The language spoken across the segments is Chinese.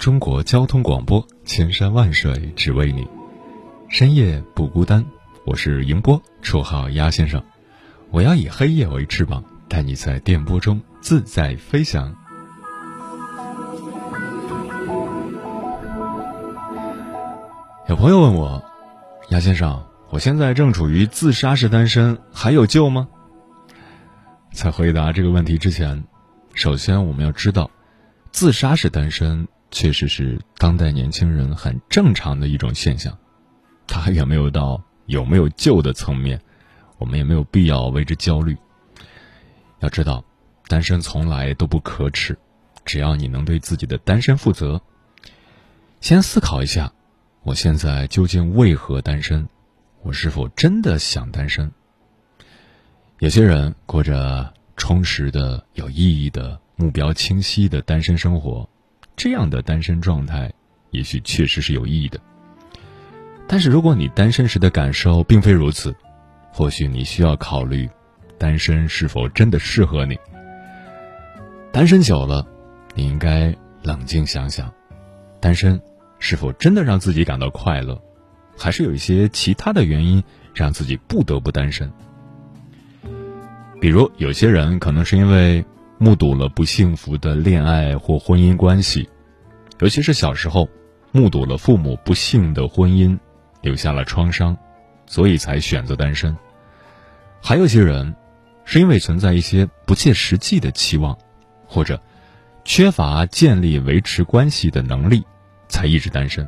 中国交通广播，千山万水只为你，深夜不孤单。我是迎波，绰号鸭先生。我要以黑夜为翅膀，带你在电波中自在飞翔。有朋友问我，鸭先生，我现在正处于自杀式单身，还有救吗？在回答这个问题之前，首先我们要知道，自杀式单身确实是当代年轻人很正常的一种现象，它还远没有到有没有救的层面，我们也没有必要为之焦虑。要知道，单身从来都不可耻，只要你能对自己的单身负责。先思考一下。我现在究竟为何单身？我是否真的想单身？有些人过着充实的、有意义的、目标清晰的单身生活，这样的单身状态也许确实是有意义的。但是，如果你单身时的感受并非如此，或许你需要考虑，单身是否真的适合你。单身久了，你应该冷静想想，单身。是否真的让自己感到快乐，还是有一些其他的原因让自己不得不单身？比如，有些人可能是因为目睹了不幸福的恋爱或婚姻关系，尤其是小时候目睹了父母不幸的婚姻，留下了创伤，所以才选择单身。还有些人是因为存在一些不切实际的期望，或者缺乏建立维持关系的能力。才一直单身。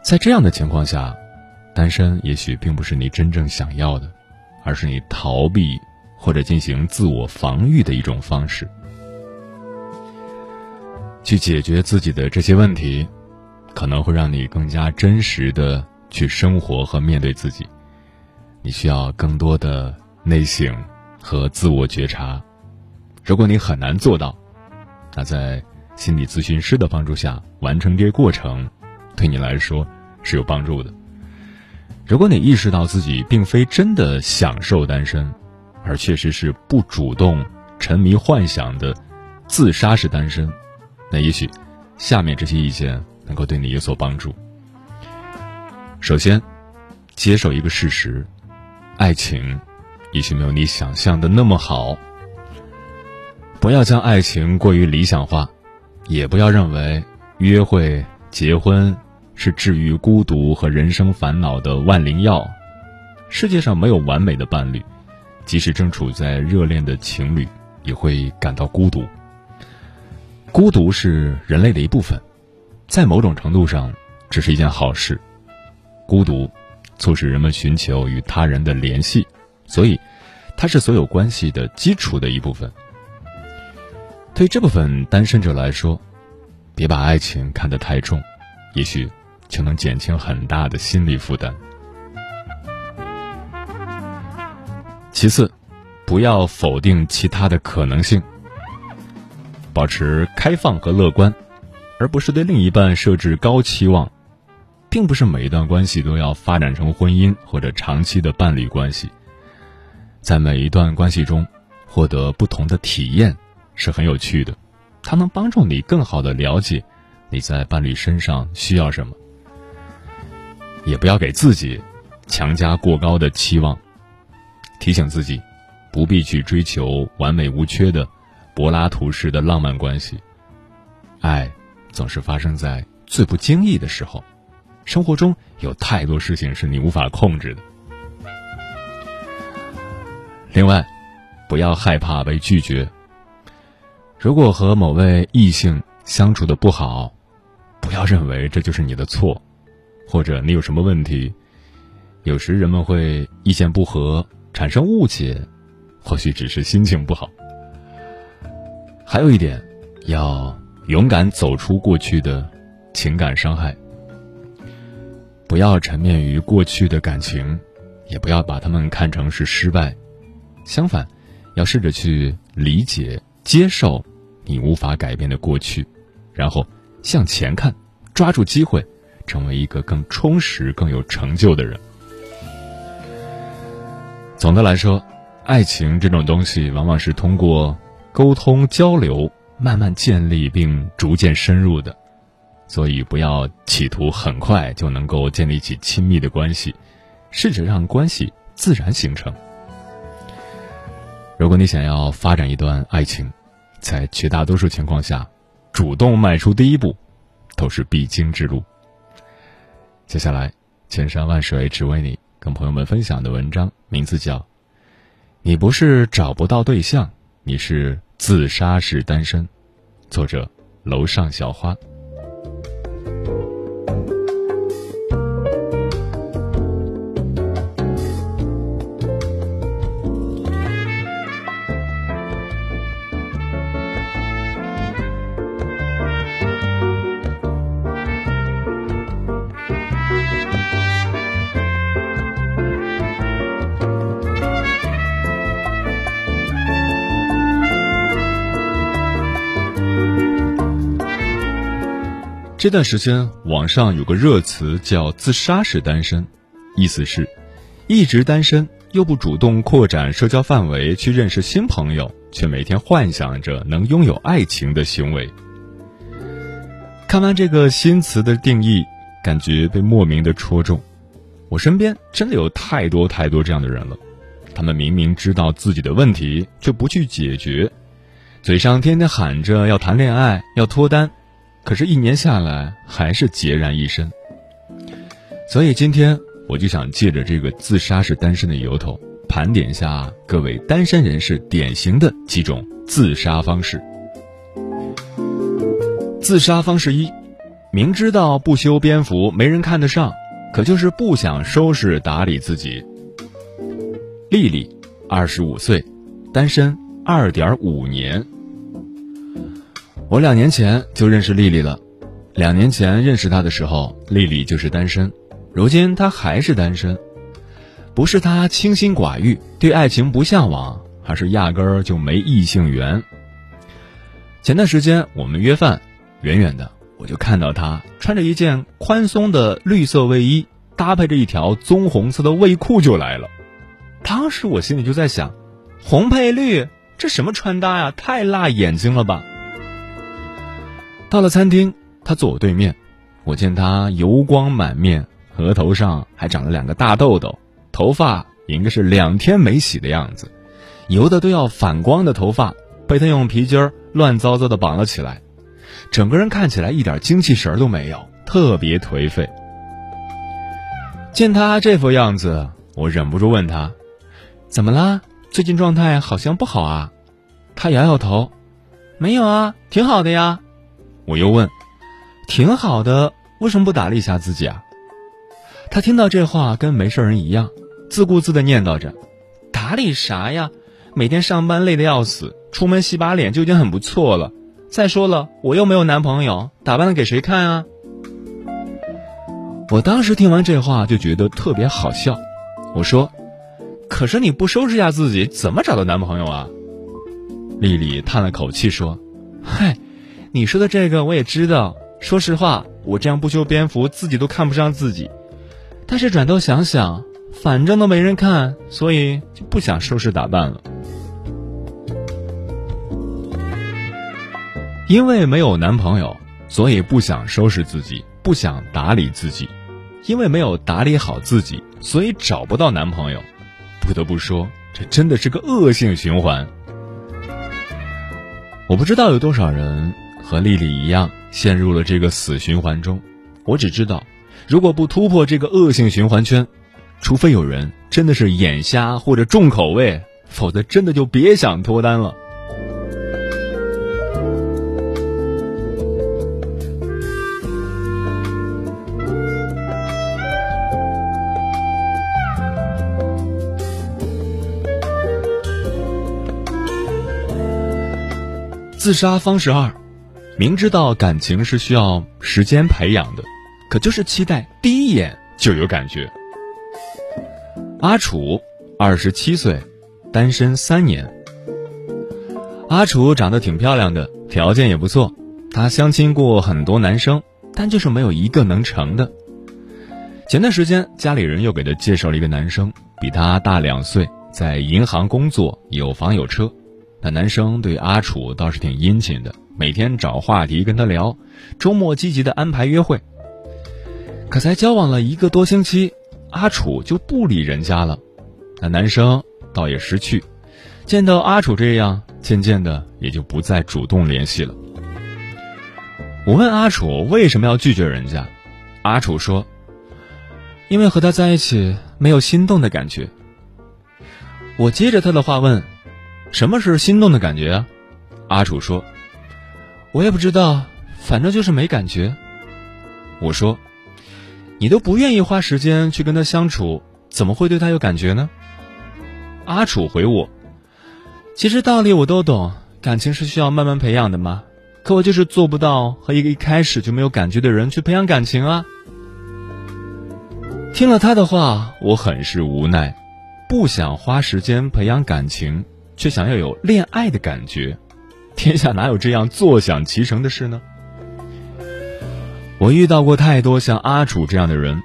在这样的情况下，单身也许并不是你真正想要的，而是你逃避或者进行自我防御的一种方式。去解决自己的这些问题，可能会让你更加真实的去生活和面对自己。你需要更多的内省和自我觉察。如果你很难做到，那在。心理咨询师的帮助下完成这个过程，对你来说是有帮助的。如果你意识到自己并非真的享受单身，而确实是不主动、沉迷幻想的自杀式单身，那也许下面这些意见能够对你有所帮助。首先，接受一个事实：爱情也许没有你想象的那么好。不要将爱情过于理想化。也不要认为约会、结婚是治愈孤独和人生烦恼的万灵药。世界上没有完美的伴侣，即使正处在热恋的情侣也会感到孤独。孤独是人类的一部分，在某种程度上，这是一件好事。孤独促使人们寻求与他人的联系，所以它是所有关系的基础的一部分。对这部分单身者来说，别把爱情看得太重，也许就能减轻很大的心理负担。其次，不要否定其他的可能性，保持开放和乐观，而不是对另一半设置高期望。并不是每一段关系都要发展成婚姻或者长期的伴侣关系，在每一段关系中获得不同的体验。是很有趣的，它能帮助你更好的了解你在伴侣身上需要什么。也不要给自己强加过高的期望，提醒自己不必去追求完美无缺的柏拉图式的浪漫关系。爱总是发生在最不经意的时候。生活中有太多事情是你无法控制的。另外，不要害怕被拒绝。如果和某位异性相处的不好，不要认为这就是你的错，或者你有什么问题。有时人们会意见不合，产生误解，或许只是心情不好。还有一点，要勇敢走出过去的情感伤害。不要沉湎于过去的感情，也不要把他们看成是失败。相反，要试着去理解、接受你无法改变的过去，然后向前看，抓住机会，成为一个更充实、更有成就的人。总的来说，爱情这种东西往往是通过沟通交流慢慢建立并逐渐深入的。所以，不要企图很快就能够建立起亲密的关系，试着让关系自然形成。如果你想要发展一段爱情，在绝大多数情况下，主动迈出第一步，都是必经之路。接下来，千山万水只为你，跟朋友们分享的文章名字叫《你不是找不到对象，你是自杀式单身》，作者楼上小花。这段时间，网上有个热词叫“自杀式单身”，意思是，一直单身又不主动扩展社交范围去认识新朋友，却每天幻想着能拥有爱情的行为。看完这个新词的定义，感觉被莫名的戳中。我身边真的有太多太多这样的人了，他们明明知道自己的问题，却不去解决，嘴上天天喊着要谈恋爱，要脱单。可是，一年下来还是孑然一身。所以今天我就想借着这个自杀式单身的由头，盘点一下各位单身人士典型的几种自杀方式。自杀方式一：明知道不修边幅没人看得上，可就是不想收拾打理自己。丽丽，二十五岁，单身二点五年。我两年前就认识丽丽了，两年前认识她的时候，丽丽就是单身，如今她还是单身，不是她清心寡欲，对爱情不向往，而是压根儿就没异性缘。前段时间我们约饭，远远的我就看到她穿着一件宽松的绿色卫衣，搭配着一条棕红色的卫裤就来了，当时我心里就在想，红配绿，这什么穿搭呀，太辣眼睛了吧。到了餐厅，他坐我对面，我见他油光满面，额头上还长了两个大痘痘，头发应该是两天没洗的样子，油的都要反光的头发被他用皮筋儿乱糟糟的绑了起来，整个人看起来一点精气神都没有，特别颓废。见他这副样子，我忍不住问他：“怎么啦？最近状态好像不好啊？”他摇摇头：“没有啊，挺好的呀。”我又问：“挺好的，为什么不打理一下自己啊？”他听到这话跟没事人一样，自顾自的念叨着：“打理啥呀？每天上班累得要死，出门洗把脸就已经很不错了。再说了，我又没有男朋友，打扮的给谁看啊？”我当时听完这话就觉得特别好笑，我说：“可是你不收拾下自己，怎么找到男朋友啊？”丽丽叹了口气说：“嗨。”你说的这个我也知道。说实话，我这样不修边幅，自己都看不上自己。但是转头想想，反正都没人看，所以就不想收拾打扮了。因为没有男朋友，所以不想收拾自己，不想打理自己。因为没有打理好自己，所以找不到男朋友。不得不说，这真的是个恶性循环。我不知道有多少人。和丽丽一样陷入了这个死循环中。我只知道，如果不突破这个恶性循环圈，除非有人真的是眼瞎或者重口味，否则真的就别想脱单了。自杀方式二，明知道感情是需要时间培养的，可就是期待第一眼就有感觉。阿楚，二十七岁，单身三年。阿楚长得挺漂亮的，条件也不错，她相亲过很多男生，但就是没有一个能成的。前段时间家里人又给她介绍了一个男生，比她大两岁，在银行工作，有房有车。那男生对阿楚倒是挺殷勤的，每天找话题跟他聊，周末积极的安排约会。可才交往了一个多星期，阿楚就不理人家了，那男生倒也识趣，见到阿楚这样，渐渐的也就不再主动联系了。我问阿楚为什么要拒绝人家，阿楚说：“因为和他在一起没有心动的感觉。”我接着他的话问。什么是心动的感觉啊？阿楚说：“我也不知道，反正就是没感觉。”我说：“你都不愿意花时间去跟他相处，怎么会对他有感觉呢？”阿楚回我：“其实道理我都懂，感情是需要慢慢培养的嘛。可我就是做不到和一个一开始就没有感觉的人去培养感情啊。”听了他的话，我很是无奈，不想花时间培养感情。却想要有恋爱的感觉，天下哪有这样坐享其成的事呢？我遇到过太多像阿楚这样的人，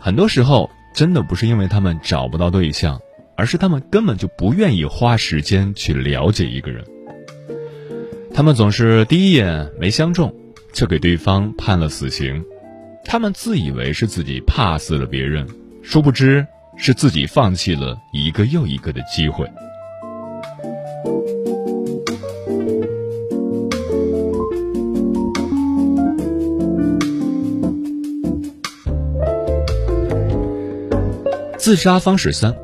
很多时候真的不是因为他们找不到对象，而是他们根本就不愿意花时间去了解一个人。他们总是第一眼没相中，就给对方判了死刑。他们自以为是自己怕死了别人，殊不知是自己放弃了一个又一个的机会。自杀方式三，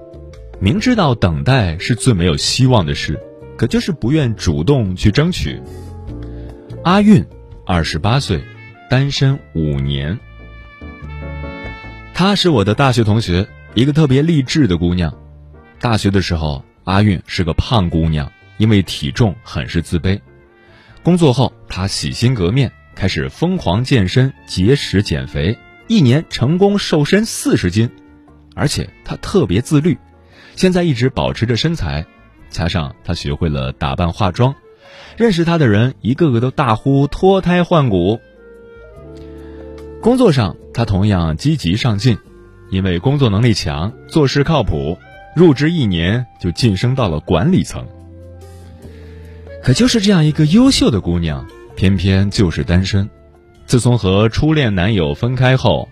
明知道等待是最没有希望的事，可就是不愿主动去争取。阿韵，二十八岁，单身五年。她是我的大学同学，一个特别励志的姑娘。大学的时候，阿韵是个胖姑娘，因为体重很是自卑。工作后，她洗心革面，开始疯狂健身、节食减肥，一年成功瘦身四十斤。而且她特别自律，现在一直保持着身材，加上她学会了打扮化妆，认识她的人一个个都大呼脱胎换骨。工作上她同样积极上进，因为工作能力强，做事靠谱，入职一年就晋升到了管理层。可就是这样一个优秀的姑娘，偏偏就是单身。自从和初恋男友分开后，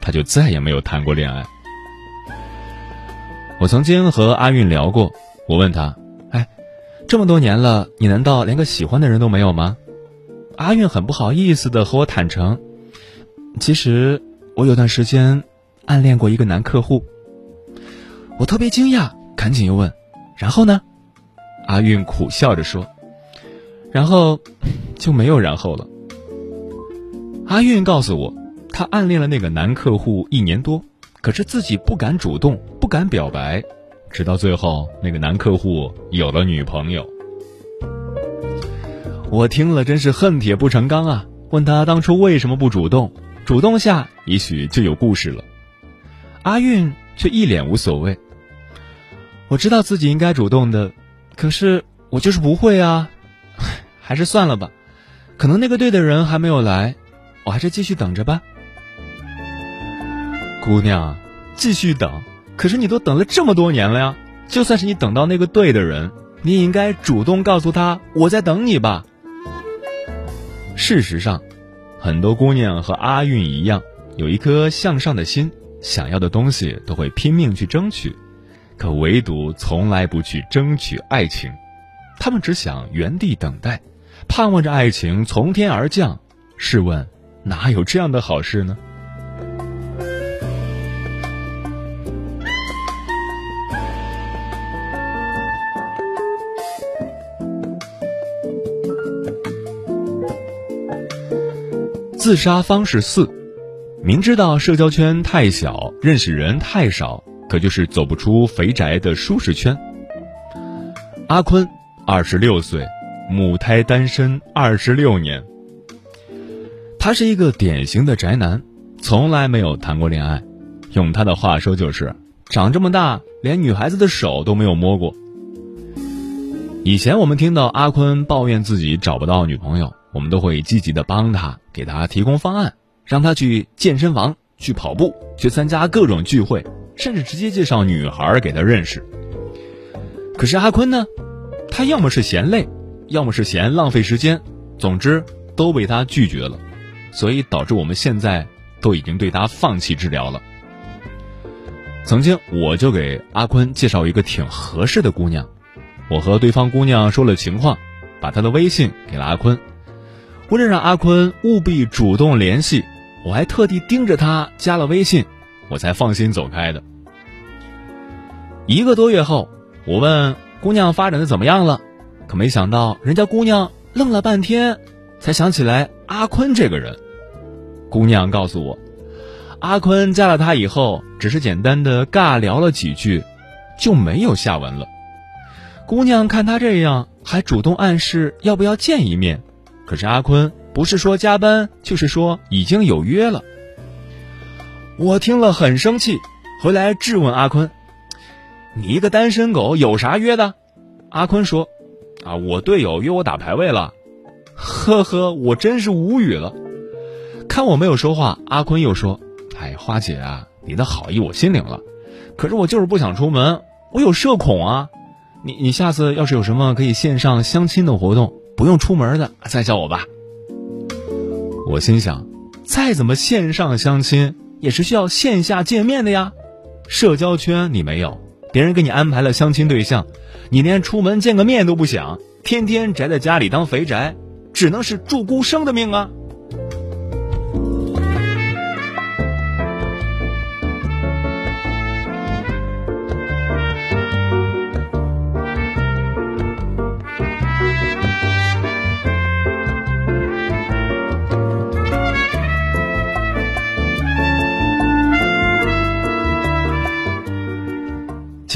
她就再也没有谈过恋爱。我曾经和阿韵聊过，我问她：“哎，这么多年了，你难道连个喜欢的人都没有吗？”阿韵很不好意思的和我坦诚：“其实我有段时间暗恋过一个男客户。”我特别惊讶，赶紧又问：“然后呢？”阿韵苦笑着说：“然后就没有然后了。”阿韵告诉我，她暗恋了那个男客户一年多。可是自己不敢主动，不敢表白，直到最后那个男客户有了女朋友，我听了真是恨铁不成钢啊！问他当初为什么不主动，主动下也许就有故事了。阿韵却一脸无所谓。我知道自己应该主动的，可是我就是不会啊，还是算了吧，可能那个对的人还没有来，我还是继续等着吧。姑娘，继续等。可是你都等了这么多年了呀，就算是你等到那个对的人，你也应该主动告诉他我在等你吧。事实上，很多姑娘和阿韵一样，有一颗向上的心，想要的东西都会拼命去争取，可唯独从来不去争取爱情。她们只想原地等待，盼望着爱情从天而降。试问，哪有这样的好事呢？自杀方式四：明知道社交圈太小，认识人太少，可就是走不出肥宅的舒适圈。阿坤，二十六岁，母胎单身二十六年。他是一个典型的宅男，从来没有谈过恋爱。用他的话说，就是长这么大连女孩子的手都没有摸过。以前我们听到阿坤抱怨自己找不到女朋友，我们都会积极的帮他。给他提供方案，让他去健身房、去跑步、去参加各种聚会，甚至直接介绍女孩给他认识。可是阿坤呢，他要么是嫌累，要么是嫌浪费时间，总之都被他拒绝了，所以导致我们现在都已经对他放弃治疗了。曾经我就给阿坤介绍一个挺合适的姑娘，我和对方姑娘说了情况，把她的微信给了阿坤。为了让阿坤务必主动联系，我还特地盯着他加了微信，我才放心走开的。一个多月后，我问姑娘发展的怎么样了，可没想到人家姑娘愣了半天，才想起来阿坤这个人。姑娘告诉我，阿坤加了她以后，只是简单的尬聊了几句，就没有下文了。姑娘看他这样，还主动暗示要不要见一面。可是阿坤不是说加班，就是说已经有约了。我听了很生气，回来质问阿坤：“你一个单身狗有啥约的？”阿坤说：“啊，我队友约我打排位了。”呵呵，我真是无语了。看我没有说话，阿坤又说：“哎，花姐啊，你的好意我心领了，可是我就是不想出门，我有社恐啊。你你下次要是有什么可以线上相亲的活动。”不用出门的，再叫我吧。我心想，再怎么线上相亲，也是需要线下见面的呀。社交圈你没有，别人给你安排了相亲对象，你连出门见个面都不想，天天宅在家里当肥宅，只能是祝孤生的命啊。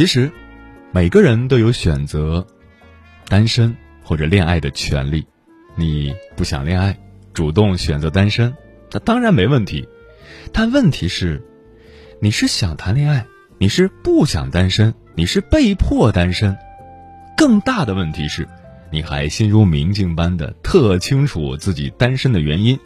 其实，每个人都有选择单身或者恋爱的权利。你不想恋爱，主动选择单身，那当然没问题。但问题是，你是想谈恋爱，你是不想单身，你是被迫单身。更大的问题是，你还心如明镜般的特清楚自己单身的原因，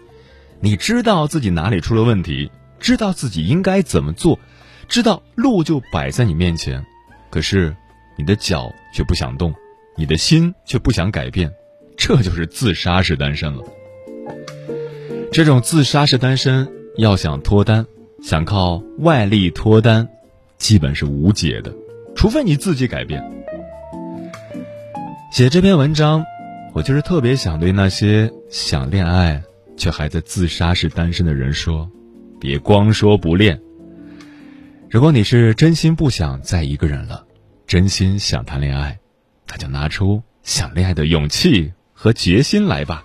你知道自己哪里出了问题，知道自己应该怎么做，知道路就摆在你面前。可是，你的脚却不想动，你的心却不想改变，这就是自杀式单身了。这种自杀式单身，要想脱单，想靠外力脱单，基本是无解的，除非你自己改变。写这篇文章，我就是特别想对那些想恋爱却还在自杀式单身的人说：别光说不练。如果你是真心不想再一个人了，真心想谈恋爱，那就拿出想恋爱的勇气和决心来吧。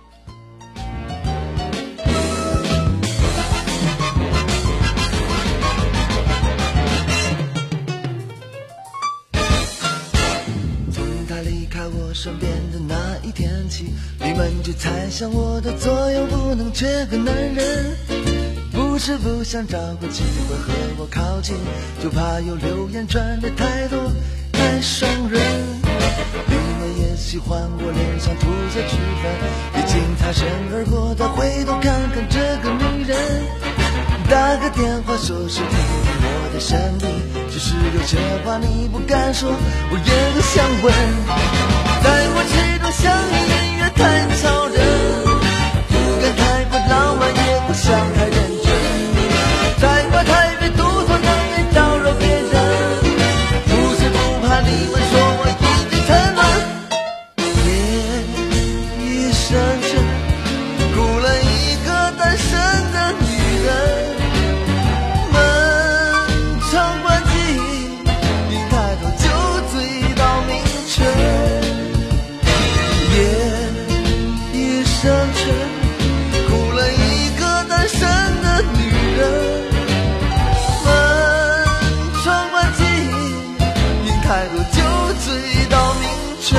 从他离开我身边的那一天起，你们就猜想我的左右不能缺个男人。是不想找个机会和我靠近，就怕有流言传的太多太伤人。你们也喜欢我脸上涂下脂粉，毕竟擦身而过的回头看看这个女人。打个电话说是听我的声音，只是有些话你不敢说，我也不想问。在我心中像音乐太吵人，太多酒醉到明晨。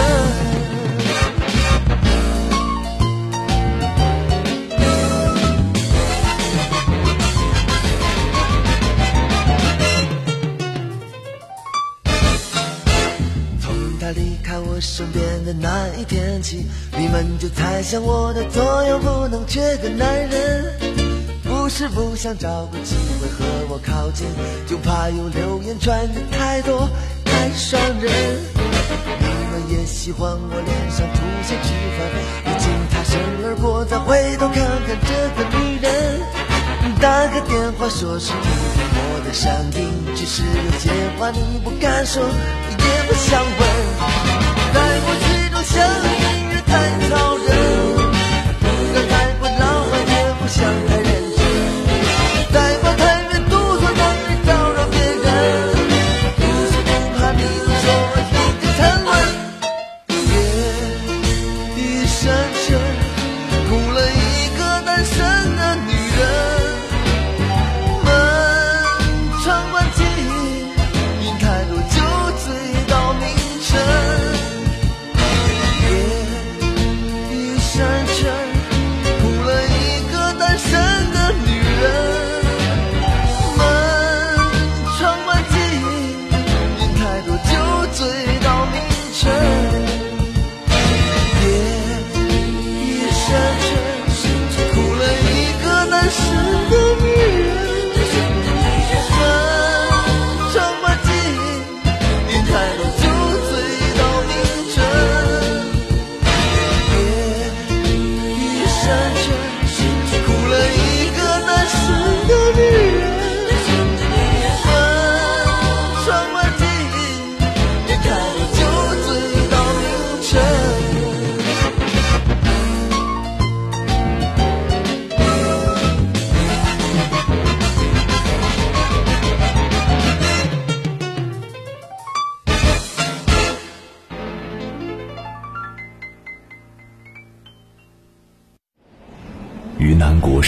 从他离开我身边的那一天起，你们就猜想我的左右不能缺个男人。不是不想找个机会和我靠近，就怕有流言传的太多太伤人。你们也喜欢我脸上凸显脂肪，已经擦身而过，再回头看看这个女人。打个电话说是你听我的声音，只是有些话你不敢说，也不想问。在我心中像音乐太吵人，不敢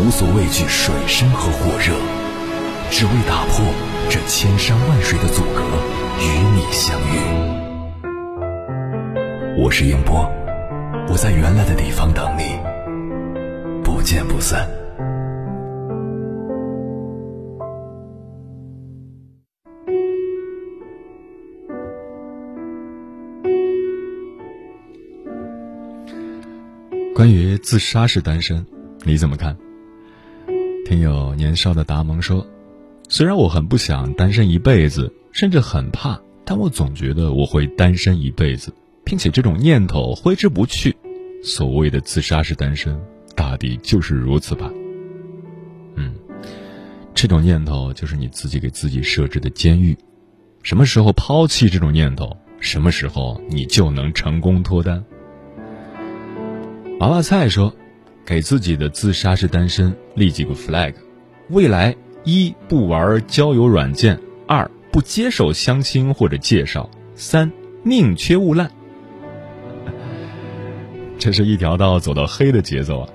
无所畏惧水深和火热，只为打破这千山万水的阻隔，与你相遇。我是英波，我在原来的地方等你，不见不散。关于自杀式单身，你怎么看？听友年少的达蒙说：“虽然我很不想单身一辈子，甚至很怕，但我总觉得我会单身一辈子，并且这种念头挥之不去。所谓的自杀式单身，大抵就是如此吧。”嗯，这种念头就是你自己给自己设置的监狱。什么时候抛弃这种念头，什么时候你就能成功脱单。娃娃菜说：“给自己的自杀式单身立几个 flag，未来一不玩交友软件，二不接受相亲或者介绍，三宁缺毋滥。”这是一条道走到黑的节奏啊！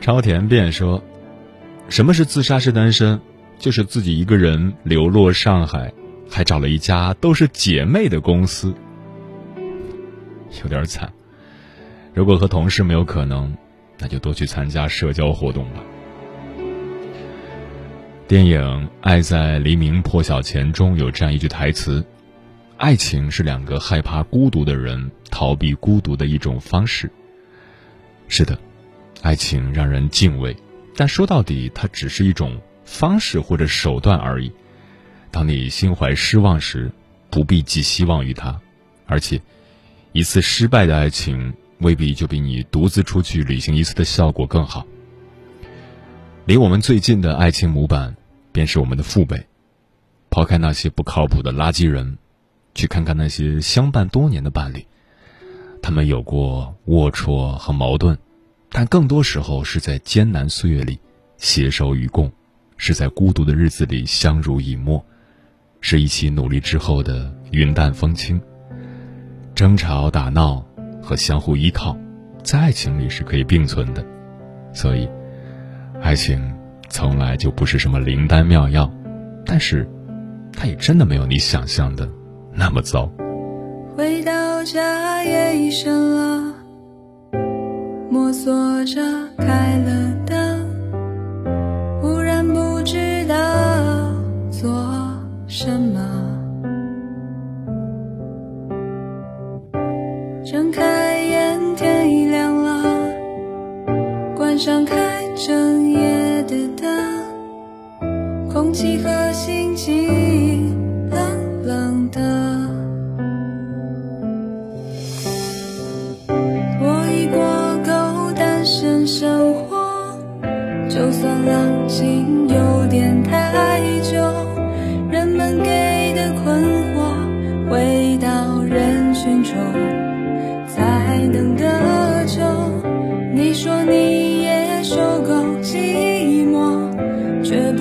超甜便说：“什么是自杀式单身？就是自己一个人流落上海，还找了一家都是姐妹的公司，有点惨。”如果和同事没有可能，那就多去参加社交活动吧。电影《爱在黎明破晓前》中有这样一句台词：“爱情是两个害怕孤独的人逃避孤独的一种方式。”是的，爱情让人敬畏，但说到底，它只是一种方式或者手段而已。当你心怀失望时，不必寄希望于他，而且，一次失败的爱情未必就比你独自出去旅行一次的效果更好。离我们最近的爱情模板，便是我们的父辈。抛开那些不靠谱的垃圾人，去看看那些相伴多年的伴侣，他们有过龌龊和矛盾。但更多时候是在艰难岁月里携手与共，是在孤独的日子里相濡以沫，是一起努力之后的云淡风轻。争吵打闹和相互依靠，在爱情里是可以并存的。所以，爱情从来就不是什么灵丹妙药，但是，它也真的没有你想象的那么糟。回到家夜已深了。摸索着开了灯，空气和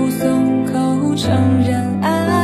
松口承认爱。